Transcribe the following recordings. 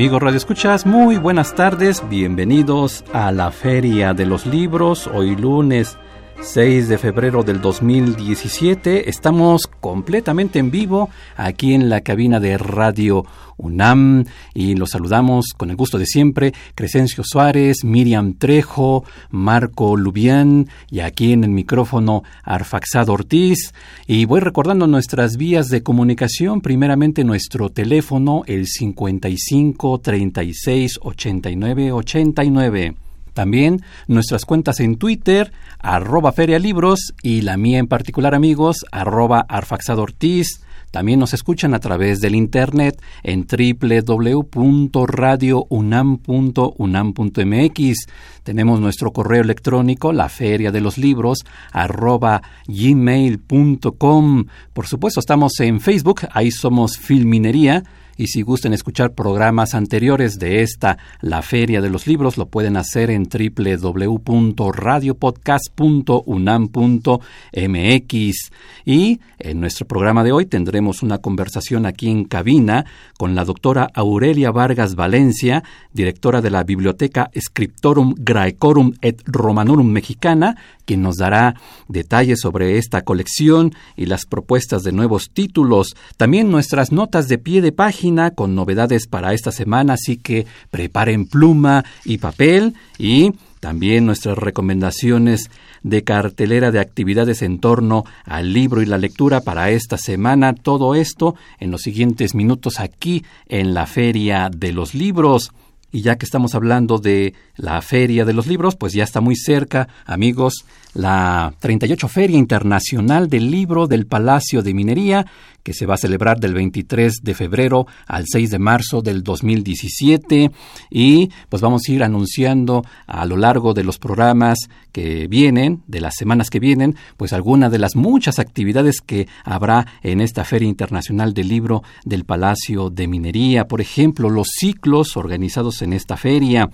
Amigos Radio Escuchas, muy buenas tardes, bienvenidos a la Feria de los Libros, hoy lunes 6 de febrero del 2017. Estamos completamente en vivo aquí en la cabina de Radio UNAM y los saludamos con el gusto de siempre Crescencio Suárez, Miriam Trejo, Marco Lubián y aquí en el micrófono Arfaxado Ortiz. Y voy recordando nuestras vías de comunicación, primeramente nuestro teléfono el 55 36 89 89. También nuestras cuentas en Twitter, arroba ferialibros y la mía en particular amigos, arroba arfaxadortiz. También nos escuchan a través del internet en www.radiounam.unam.mx. Tenemos nuestro correo electrónico, la feria de los libros, arroba gmail.com. Por supuesto, estamos en Facebook, ahí somos Filminería y si gustan escuchar programas anteriores de esta, la Feria de los Libros, lo pueden hacer en www.radiopodcast.unam.mx. Y en nuestro programa de hoy tendremos una conversación aquí en cabina con la doctora Aurelia Vargas Valencia, directora de la Biblioteca Scriptorum Graecorum et Romanorum Mexicana, quien nos dará detalles sobre esta colección y las propuestas de nuevos títulos. También nuestras notas de pie de página con novedades para esta semana, así que preparen pluma y papel y también nuestras recomendaciones de cartelera de actividades en torno al libro y la lectura para esta semana. Todo esto en los siguientes minutos aquí en la Feria de los Libros. Y ya que estamos hablando de la Feria de los Libros, pues ya está muy cerca, amigos, la 38 Feria Internacional del Libro del Palacio de Minería, que se va a celebrar del 23 de febrero al 6 de marzo del 2017 y pues vamos a ir anunciando a lo largo de los programas que vienen, de las semanas que vienen, pues algunas de las muchas actividades que habrá en esta Feria Internacional del Libro del Palacio de Minería, por ejemplo, los ciclos organizados en esta feria,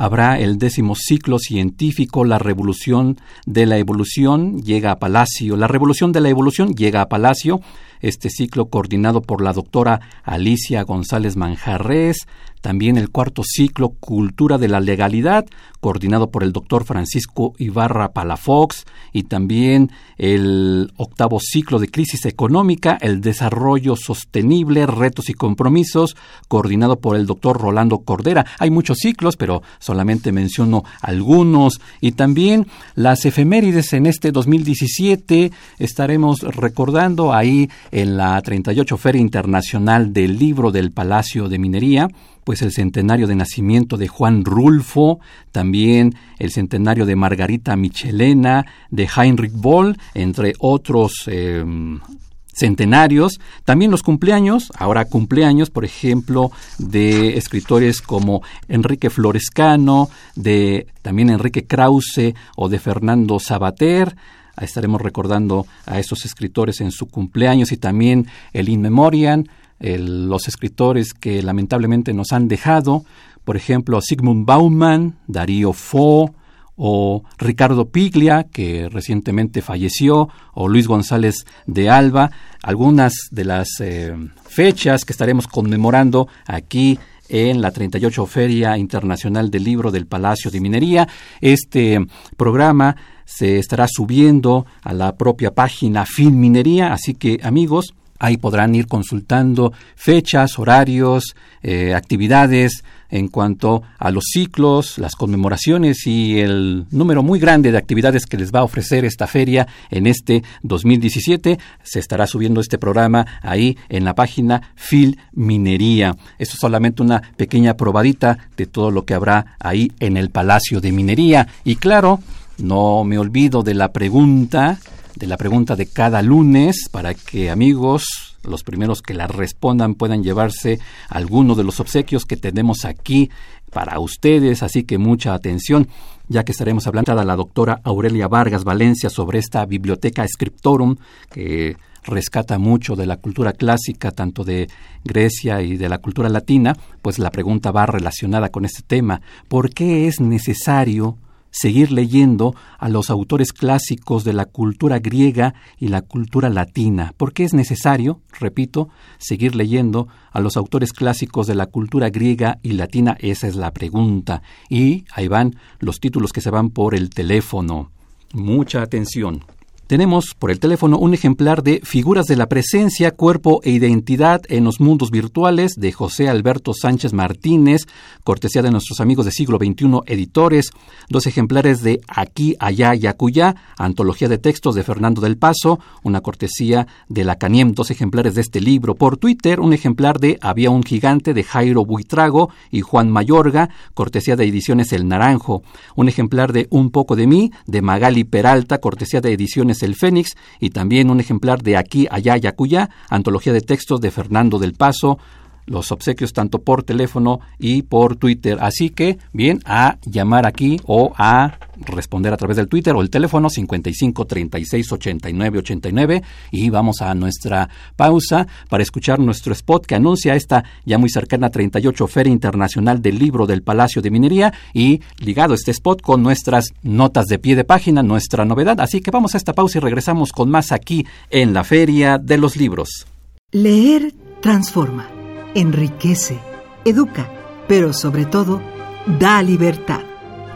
habrá el décimo ciclo científico La Revolución de la Evolución llega a Palacio. La Revolución de la Evolución llega a Palacio este ciclo coordinado por la doctora Alicia González Manjarres, también el cuarto ciclo Cultura de la Legalidad, coordinado por el doctor Francisco Ibarra Palafox, y también el octavo ciclo de Crisis Económica, el Desarrollo Sostenible, Retos y Compromisos, coordinado por el doctor Rolando Cordera. Hay muchos ciclos, pero solamente menciono algunos. Y también las efemérides en este 2017 estaremos recordando ahí en la 38 Feria Internacional del Libro del Palacio de Minería, pues el centenario de nacimiento de Juan Rulfo, también el centenario de Margarita Michelena, de Heinrich Boll, entre otros em, centenarios, también los cumpleaños, ahora cumpleaños, por ejemplo, de escritores como Enrique Florescano, de también Enrique Krause o de Fernando Sabater, estaremos recordando a esos escritores en su cumpleaños y también el In Memoriam, los escritores que lamentablemente nos han dejado, por ejemplo, Sigmund Bauman, Darío Fo, o Ricardo Piglia, que recientemente falleció, o Luis González de Alba, algunas de las eh, fechas que estaremos conmemorando aquí en la 38 Feria Internacional del Libro del Palacio de Minería. Este programa se estará subiendo a la propia página Minería, así que amigos, Ahí podrán ir consultando fechas, horarios, eh, actividades en cuanto a los ciclos, las conmemoraciones y el número muy grande de actividades que les va a ofrecer esta feria en este 2017. Se estará subiendo este programa ahí en la página Fil Minería. Esto es solamente una pequeña probadita de todo lo que habrá ahí en el Palacio de Minería. Y claro, no me olvido de la pregunta de la pregunta de cada lunes para que amigos, los primeros que la respondan puedan llevarse alguno de los obsequios que tenemos aquí para ustedes, así que mucha atención, ya que estaremos hablando a la doctora Aurelia Vargas Valencia sobre esta biblioteca Scriptorum que rescata mucho de la cultura clásica, tanto de Grecia y de la cultura latina, pues la pregunta va relacionada con este tema. ¿Por qué es necesario seguir leyendo a los autores clásicos de la cultura griega y la cultura latina. ¿Por qué es necesario, repito, seguir leyendo a los autores clásicos de la cultura griega y latina? Esa es la pregunta. Y ahí van los títulos que se van por el teléfono. Mucha atención. Tenemos por el teléfono un ejemplar de Figuras de la Presencia, Cuerpo e Identidad en los Mundos Virtuales de José Alberto Sánchez Martínez, cortesía de nuestros amigos de siglo XXI editores, dos ejemplares de Aquí, Allá y Acuya, antología de textos de Fernando del Paso, una cortesía de la CANIEM, dos ejemplares de este libro. Por Twitter, un ejemplar de Había un gigante de Jairo Buitrago y Juan Mayorga, cortesía de ediciones El Naranjo, un ejemplar de Un poco de mí de Magali Peralta, cortesía de ediciones el Fénix y también un ejemplar de Aquí, Allá y Acuya, antología de textos de Fernando del Paso, los obsequios tanto por teléfono y por Twitter. Así que, bien, a llamar aquí o a responder a través del Twitter o el teléfono 55 36 89 89 y vamos a nuestra pausa para escuchar nuestro spot que anuncia esta ya muy cercana 38 Feria Internacional del Libro del Palacio de Minería y ligado este spot con nuestras notas de pie de página, nuestra novedad. Así que vamos a esta pausa y regresamos con más aquí en la Feria de los Libros. Leer transforma enriquece, educa, pero sobre todo da libertad.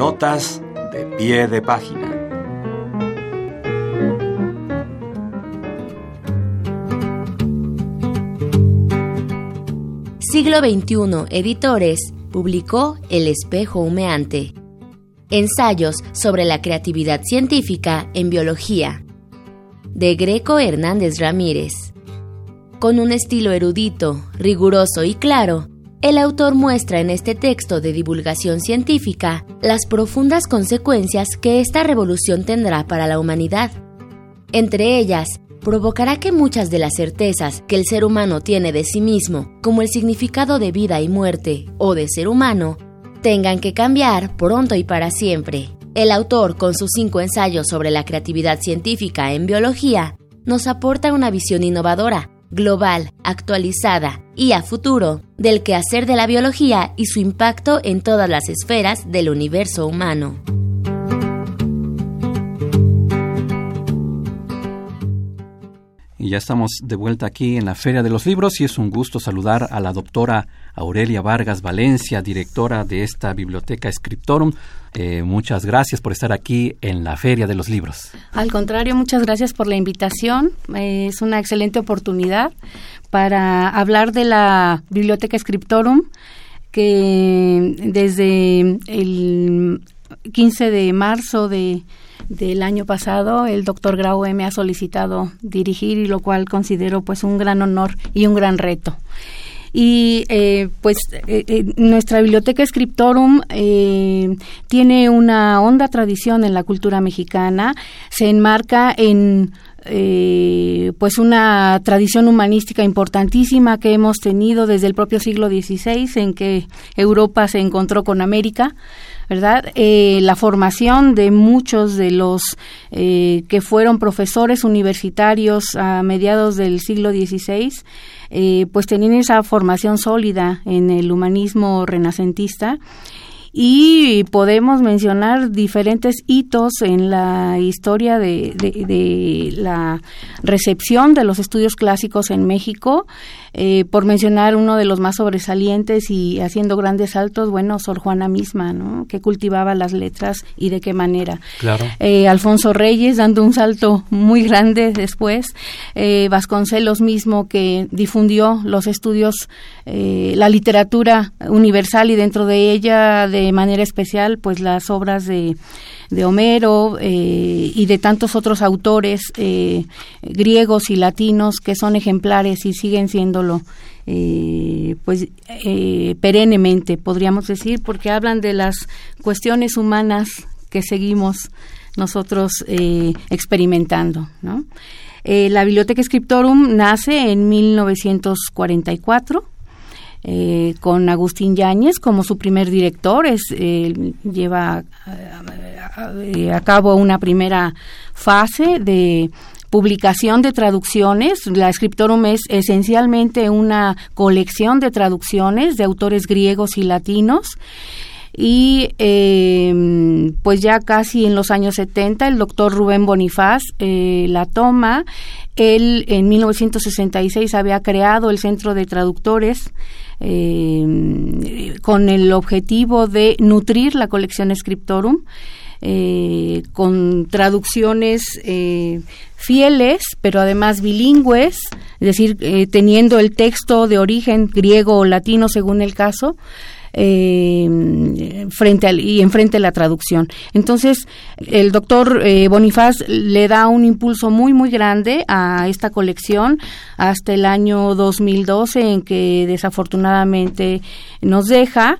Notas de pie de página. Siglo XXI Editores publicó El espejo humeante. Ensayos sobre la creatividad científica en biología. De Greco Hernández Ramírez. Con un estilo erudito, riguroso y claro, el autor muestra en este texto de divulgación científica las profundas consecuencias que esta revolución tendrá para la humanidad. Entre ellas, provocará que muchas de las certezas que el ser humano tiene de sí mismo, como el significado de vida y muerte o de ser humano, tengan que cambiar pronto y para siempre. El autor, con sus cinco ensayos sobre la creatividad científica en biología, nos aporta una visión innovadora global, actualizada y a futuro del quehacer de la biología y su impacto en todas las esferas del universo humano. Y ya estamos de vuelta aquí en la Feria de los Libros y es un gusto saludar a la doctora Aurelia Vargas Valencia, directora de esta biblioteca Scriptorum. Eh, muchas gracias por estar aquí en la Feria de los Libros. Al contrario, muchas gracias por la invitación. Eh, es una excelente oportunidad para hablar de la biblioteca Scriptorum que desde el 15 de marzo de del año pasado, el doctor Graue me ha solicitado dirigir y lo cual considero pues un gran honor y un gran reto. Y eh, pues eh, eh, nuestra biblioteca Scriptorum tiene una honda tradición en la cultura mexicana, se enmarca en pues una tradición humanística importantísima que hemos tenido desde el propio siglo XVI en que Europa se encontró con América ¿verdad? Eh, la formación de muchos de los eh, que fueron profesores universitarios a mediados del siglo XVI, eh, pues tenían esa formación sólida en el humanismo renacentista y podemos mencionar diferentes hitos en la historia de, de, la recepción de los estudios clásicos en México Eh, por mencionar uno de los más sobresalientes y haciendo grandes saltos, bueno, Sor Juana misma, ¿no? Que cultivaba las letras y de qué manera. Claro. Eh, Alfonso Reyes dando un salto muy grande después. Eh, Vasconcelos mismo que difundió los estudios, la literatura universal y dentro de ella de manera especial, pues las obras de de Homero eh, y de tantos otros autores eh, griegos y latinos que son ejemplares y siguen siéndolo eh, pues perennemente podríamos decir porque hablan de las cuestiones humanas que seguimos nosotros experimentando la Biblioteca Scriptorum nace en 1944 eh, con Agustín Yáñez como su primer director. Es, lleva eh, a cabo una primera fase de publicación de traducciones. La Scriptorum es esencialmente una colección de traducciones de autores griegos y latinos. Y eh, pues ya casi en los años 70 el doctor Rubén Bonifaz la toma. Él en 1966 había creado el Centro de Traductores eh, con el objetivo de nutrir la colección Scriptorum. Eh, con traducciones eh, fieles, pero además bilingües, es decir, teniendo el texto de origen griego o latino según el caso, eh, frente al, y enfrente la traducción. Entonces, el doctor eh, Bonifaz le da un impulso muy, muy grande a esta colección hasta el año 2012, en que desafortunadamente nos deja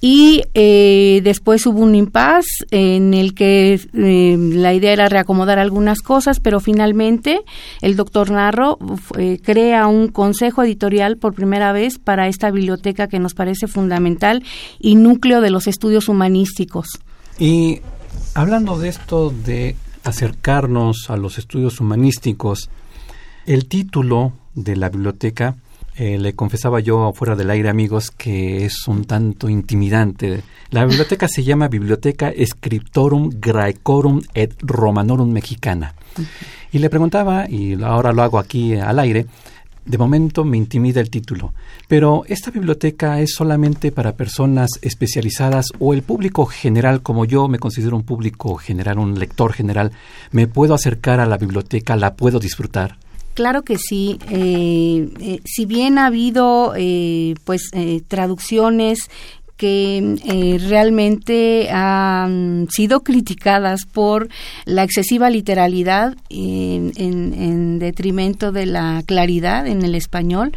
y eh, después hubo un impasse en el que eh, la idea era reacomodar algunas cosas, pero finalmente el doctor Narro eh, crea un consejo editorial por primera vez para esta biblioteca que nos parece fundamental y núcleo de los estudios humanísticos. Y hablando de esto de acercarnos a los estudios humanísticos, el título de la biblioteca eh, le confesaba yo fuera del aire, amigos, que es un tanto intimidante. La biblioteca se llama Biblioteca Scriptorum Graecorum et Romanorum Mexicana. Y le preguntaba, y ahora lo hago aquí al aire, de momento me intimida el título, pero ¿esta biblioteca es solamente para personas especializadas o el público general, como yo me considero un público general, un lector general, me puedo acercar a la biblioteca, la puedo disfrutar? Claro que sí. Eh, eh, si bien ha habido eh, pues traducciones que eh, realmente han sido criticadas por la excesiva literalidad en, en, detrimento de la claridad en el español.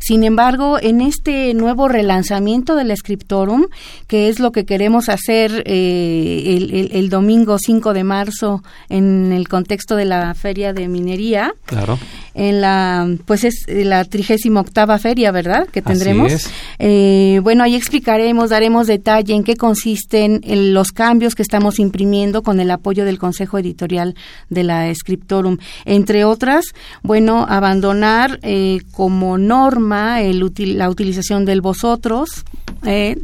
Sin embargo, en este nuevo relanzamiento del Scriptorum, que es lo que queremos hacer eh, el, el, domingo 5 de marzo en el contexto de la Feria de Minería, claro. en la, pues es la trigésima octava feria, ¿verdad? Que tendremos. Eh, bueno, ahí explicaremos daremos detalle en qué consisten los cambios que estamos imprimiendo con el apoyo del Consejo Editorial de la Scriptorum. Entre otras, bueno, abandonar eh, como norma el la utilización del vosotros. Eh,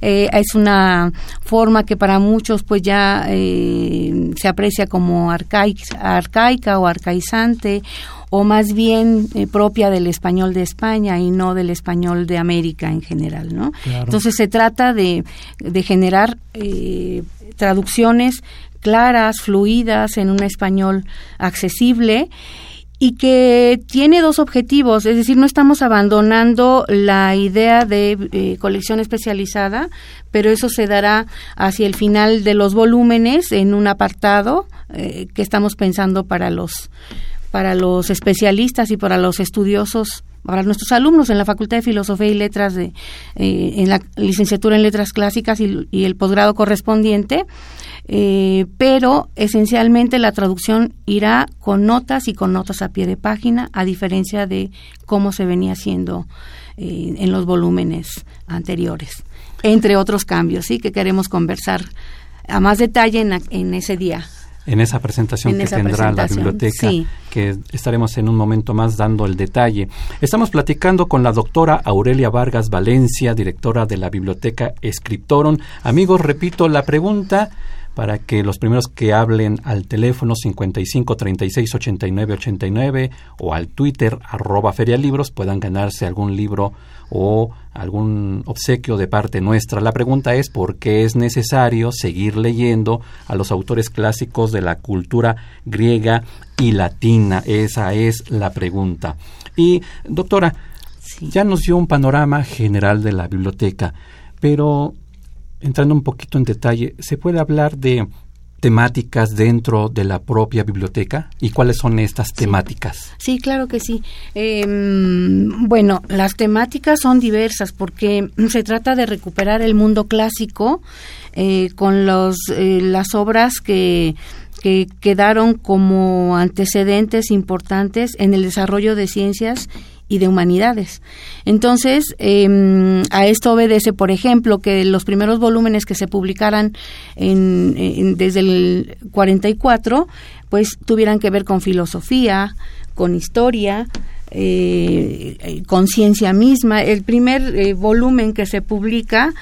eh, es una forma que para muchos pues ya se aprecia como arcaica o arcaizante o más bien eh, propia del español de España y no del español de América en general, ¿no? Entonces se trata de, de generar eh, traducciones claras, fluidas, en un español accesible y que tiene dos objetivos, es decir, no estamos abandonando la idea de eh, colección especializada, pero eso se dará hacia el final de los volúmenes en un apartado que estamos pensando para los para los especialistas y para los estudiosos, para nuestros alumnos en la Facultad de Filosofía y Letras, de, eh, en la licenciatura en Letras Clásicas y, el posgrado correspondiente, eh, pero esencialmente la traducción irá con notas y con notas a pie de página, a diferencia de cómo se venía haciendo eh, en los volúmenes anteriores, entre otros cambios, sí, que queremos conversar a más detalle en, en ese día en esa presentación que tendrá la biblioteca, que estaremos en un momento más dando el detalle. Estamos platicando con la doctora Aurelia Vargas Valencia, directora de la biblioteca Scriptorum. Amigos, repito la pregunta para que los primeros que hablen al teléfono 55 36 89 89 o al Twitter arroba ferialibros puedan ganarse algún libro o algún obsequio de parte nuestra. La pregunta es por qué es necesario seguir leyendo a los autores clásicos de la cultura griega y latina. Esa es la pregunta. Y doctora, ya nos dio un panorama general de la biblioteca, pero entrando un poquito en detalle, ¿se puede hablar de temáticas dentro de la propia biblioteca y cuáles son estas temáticas. Sí, claro que sí. Em, bueno, las temáticas son diversas porque se trata de recuperar el mundo clásico eh, con los, eh, las obras que que quedaron como antecedentes importantes en el desarrollo de ciencias y de humanidades. Entonces, em, a esto obedece, por ejemplo, que los primeros volúmenes que se publicaran en, desde el 44, pues tuvieran que ver con filosofía, con historia, eh, con ciencia misma. El primer eh, volumen que se publica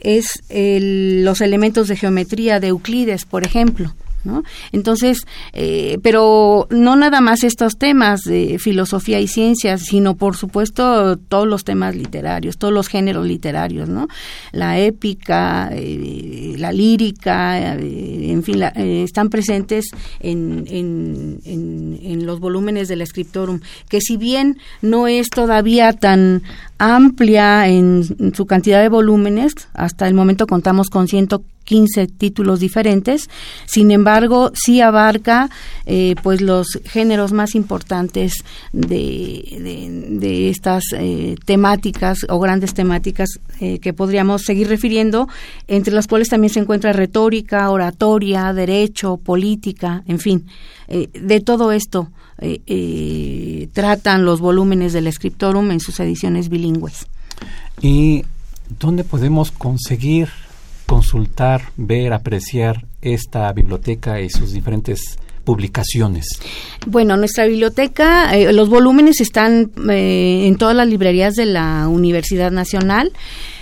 es los elementos de geometría de Euclides, por ejemplo. ¿No? Entonces, eh, pero no nada más estos temas de filosofía y ciencias, sino por supuesto todos los temas literarios, todos los géneros literarios, ¿no? La épica, eh, la lírica, eh, en fin, están presentes en, en, en, los volúmenes del Scriptorum, que si bien no es todavía tan amplia en, su cantidad de volúmenes, hasta el momento contamos con 115 títulos diferentes, sin embargo sí abarca eh, pues los géneros más importantes de, estas eh, temáticas o grandes temáticas eh, que podríamos seguir refiriendo, entre las cuales también se encuentra retórica, oratoria, derecho, política, en fin, de todo esto tratan los volúmenes del Scriptorum en sus ediciones bilingües. ¿Y dónde podemos conseguir consultar, ver, apreciar esta biblioteca y sus diferentes publicaciones? Bueno, nuestra biblioteca, eh, los volúmenes están en todas las librerías de la Universidad Nacional.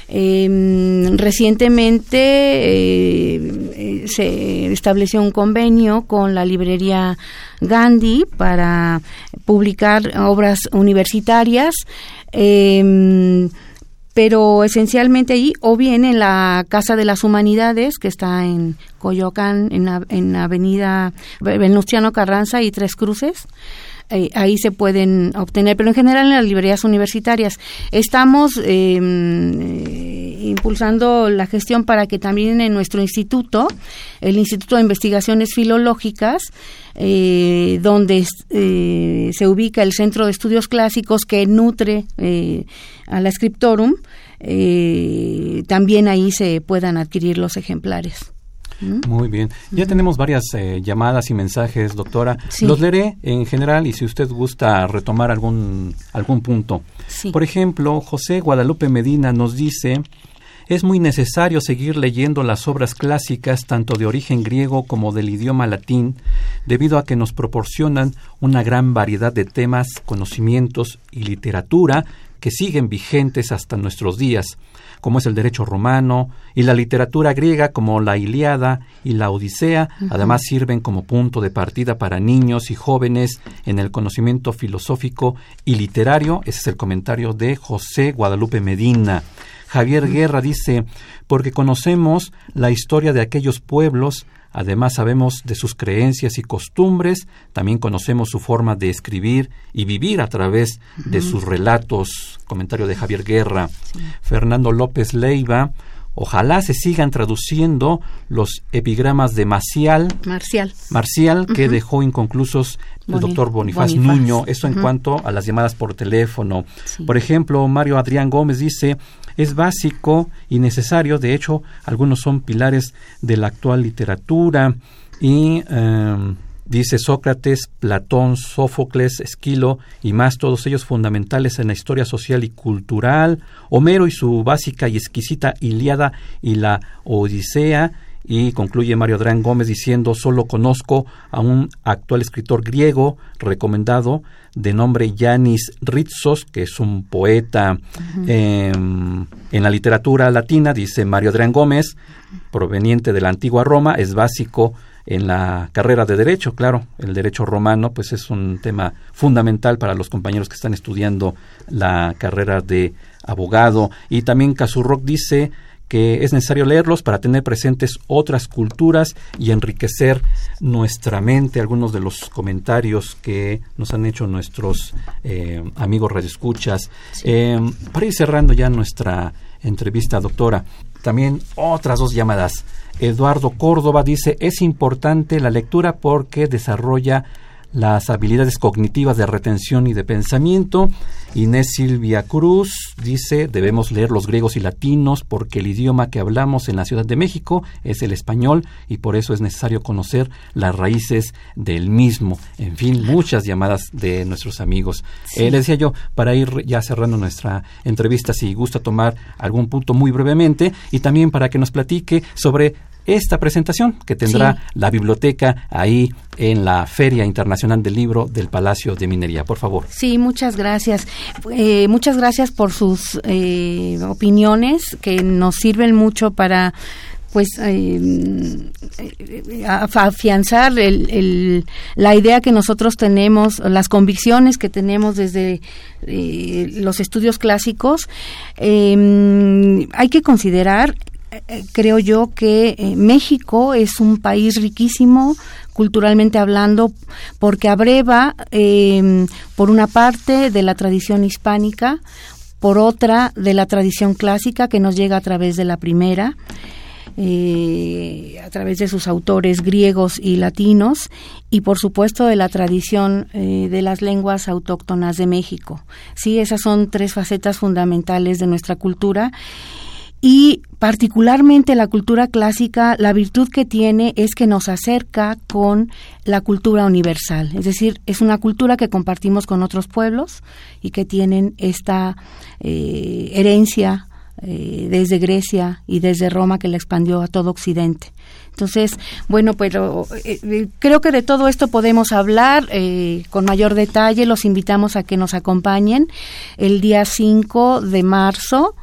Em, recientemente eh, se estableció un convenio con la librería Gandhi para publicar obras universitarias. Pero esencialmente ahí o bien en la Casa de las Humanidades, que está en Coyoacán, en, en Avenida Venustiano Carranza y Tres Cruces, eh, ahí se pueden obtener, pero en general en las librerías universitarias. Estamos eh, impulsando la gestión para que también en nuestro instituto, el Instituto de Investigaciones Filológicas, eh, donde se ubica el Centro de Estudios Clásicos que nutre a la Scriptorum, también ahí se puedan adquirir los ejemplares. Muy bien. Ya tenemos varias eh, llamadas y mensajes, doctora. Los leeré en general y si usted gusta retomar algún, algún punto. Por ejemplo, José Guadalupe Medina nos dice, es muy necesario seguir leyendo las obras clásicas tanto de origen griego como del idioma latín, debido a que nos proporcionan una gran variedad de temas, conocimientos y literatura que siguen vigentes hasta nuestros días como es el derecho romano, y la literatura griega como la Iliada y la Odisea, además sirven como punto de partida para niños y jóvenes en el conocimiento filosófico y literario. Ese es el comentario de José Guadalupe Medina. Javier Guerra dice, porque conocemos la historia de aquellos pueblos Además sabemos de sus creencias y costumbres, también conocemos su forma de escribir y vivir a través de sus relatos. Comentario de Javier Guerra. Fernando López Leiva. Ojalá se sigan traduciendo los epigramas de Marcial, Marcial, Marcial que dejó inconclusos el doctor Bonifaz, Nuño. Eso en cuanto a las llamadas por teléfono. Por ejemplo, Mario Adrián Gómez dice, es básico y necesario, de hecho, algunos son pilares de la actual literatura. Y em, dice Sócrates, Platón, Sófocles, Esquilo y más, todos ellos fundamentales en la historia social y cultural, Homero y su básica y exquisita Iliada y la Odisea, y concluye Mario Adrián Gómez diciendo solo conozco a un actual escritor griego recomendado de nombre Yanis Ritsos, que es un poeta em, en la literatura latina, dice Mario Adrián Gómez, proveniente de la antigua Roma, es básico en la carrera de derecho, claro, el derecho romano pues es un tema fundamental para los compañeros que están estudiando la carrera de abogado. Y también Casurroc dice que es necesario leerlos para tener presentes otras culturas y enriquecer nuestra mente. Algunos de los comentarios que nos han hecho nuestros eh, amigos redescuchas. Eh, para ir cerrando ya nuestra entrevista, doctora, también otras dos llamadas. Eduardo Córdoba dice, es importante la lectura porque desarrolla las habilidades cognitivas de retención y de pensamiento. Inés Silvia Cruz dice, debemos leer los griegos y latinos porque el idioma que hablamos en la Ciudad de México es el español y por eso es necesario conocer las raíces del mismo. En fin, muchas llamadas de nuestros amigos. Eh, le decía yo, para ir ya cerrando nuestra entrevista, si gusta tomar algún punto muy brevemente y también para que nos platique sobre esta presentación que tendrá la biblioteca ahí en la Feria Internacional del Libro del Palacio de Minería. Por favor. Sí, muchas gracias. Eh, muchas gracias por sus eh, opiniones que nos sirven mucho para pues eh, afianzar la idea que nosotros tenemos, las convicciones que tenemos desde los estudios clásicos. hay que considerar eh, creo yo que eh, México es un país riquísimo culturalmente hablando porque abreva em, por una parte de la tradición hispánica, por otra de la tradición clásica que nos llega a través de la primera. Eh, a través de sus autores griegos y latinos y por supuesto de la tradición de las lenguas autóctonas de México. Sí, esas son tres facetas fundamentales de nuestra cultura y particularmente la cultura clásica, la virtud que tiene es que nos acerca con la cultura universal, es decir, es una cultura que compartimos con otros pueblos y que tienen esta eh, herencia eh, desde Grecia y desde Roma que la expandió a todo Occidente. Entonces, bueno, pero eh, creo que de todo esto podemos hablar con mayor detalle. Los invitamos a que nos acompañen el día 5 de marzo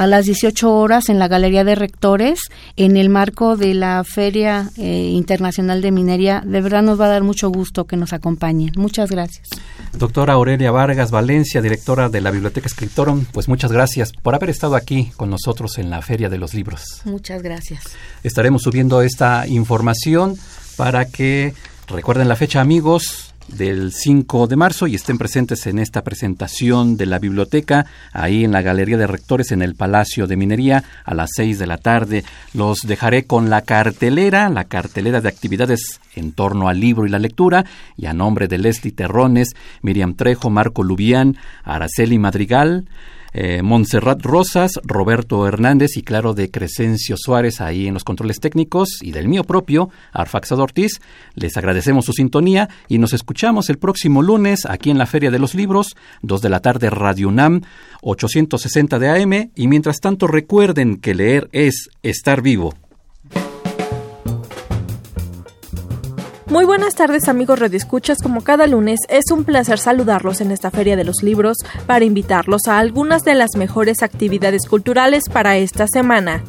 a las 18 horas en la Galería de Rectores en el marco de la Feria eh, Internacional de Minería. De verdad nos va a dar mucho gusto que nos acompañen. Muchas gracias. Doctora Aurelia Vargas Valencia, directora de la Biblioteca Escritorum, pues muchas gracias por haber estado aquí con nosotros en la Feria de los Libros. Muchas gracias. Estaremos subiendo esta información para que recuerden la fecha, amigos del 5 de marzo y estén presentes en esta presentación de la biblioteca ahí en la Galería de Rectores en el Palacio de Minería a las 6 de la tarde. Los dejaré con la cartelera, la cartelera de actividades en torno al libro y la lectura y a nombre de Leslie Terrones, Miriam Trejo, Marco Lubián, Araceli Madrigal, eh, Montserrat Rosas, Roberto Hernández y claro de Crescencio Suárez ahí en los controles técnicos y del mío propio, Arfaxado Ortiz. Les agradecemos su sintonía y nos escuchamos el próximo lunes aquí en la Feria de los Libros, 2 de la tarde Radio UNAM, 860 de AM y mientras tanto recuerden que leer es estar vivo. Muy buenas tardes amigos redescuchas, como cada lunes es un placer saludarlos en esta Feria de los Libros para invitarlos a algunas de las mejores actividades culturales para esta semana.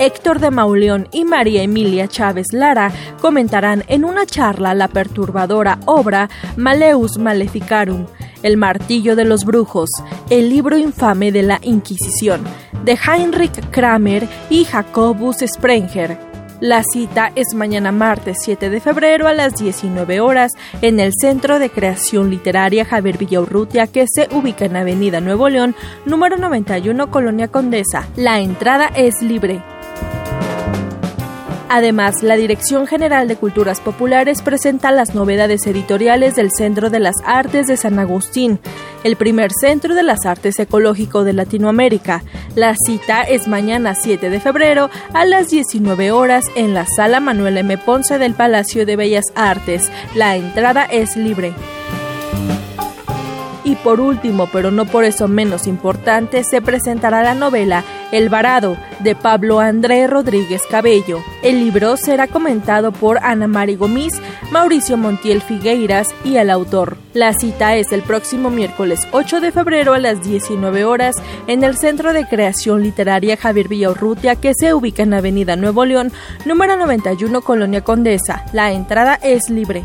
Héctor de Mauleón y María Emilia Chávez Lara comentarán en una charla la perturbadora obra Maleus Maleficarum, El martillo de los brujos, el libro infame de la Inquisición, de Heinrich Kramer y Jacobus Sprenger la cita es mañana martes 7 de febrero a las 19 horas en el Centro de Creación Literaria Javier Villaurrutia que se ubica en Avenida Nuevo León, número 91, Colonia Condesa. La entrada es libre. Además, la Dirección General de Culturas Populares presenta las novedades editoriales del Centro de las Artes de San Agustín, el primer centro de las artes ecológico de Latinoamérica. La cita es mañana 7 de febrero a las 19 horas en la Sala Manuel M. Ponce del Palacio de Bellas Artes. La entrada es libre. Y por último, pero no por eso menos importante, se presentará la novela El Varado de Pablo André Rodríguez Cabello. El libro será comentado por Ana Mari Gomis, Mauricio Montiel Figueiras y el autor. La cita es el próximo miércoles 8 de febrero a las 19 horas en el Centro de Creación Literaria Javier Villaurrutia que se ubica en Avenida Nuevo León, número 91, Colonia Condesa. La entrada es libre.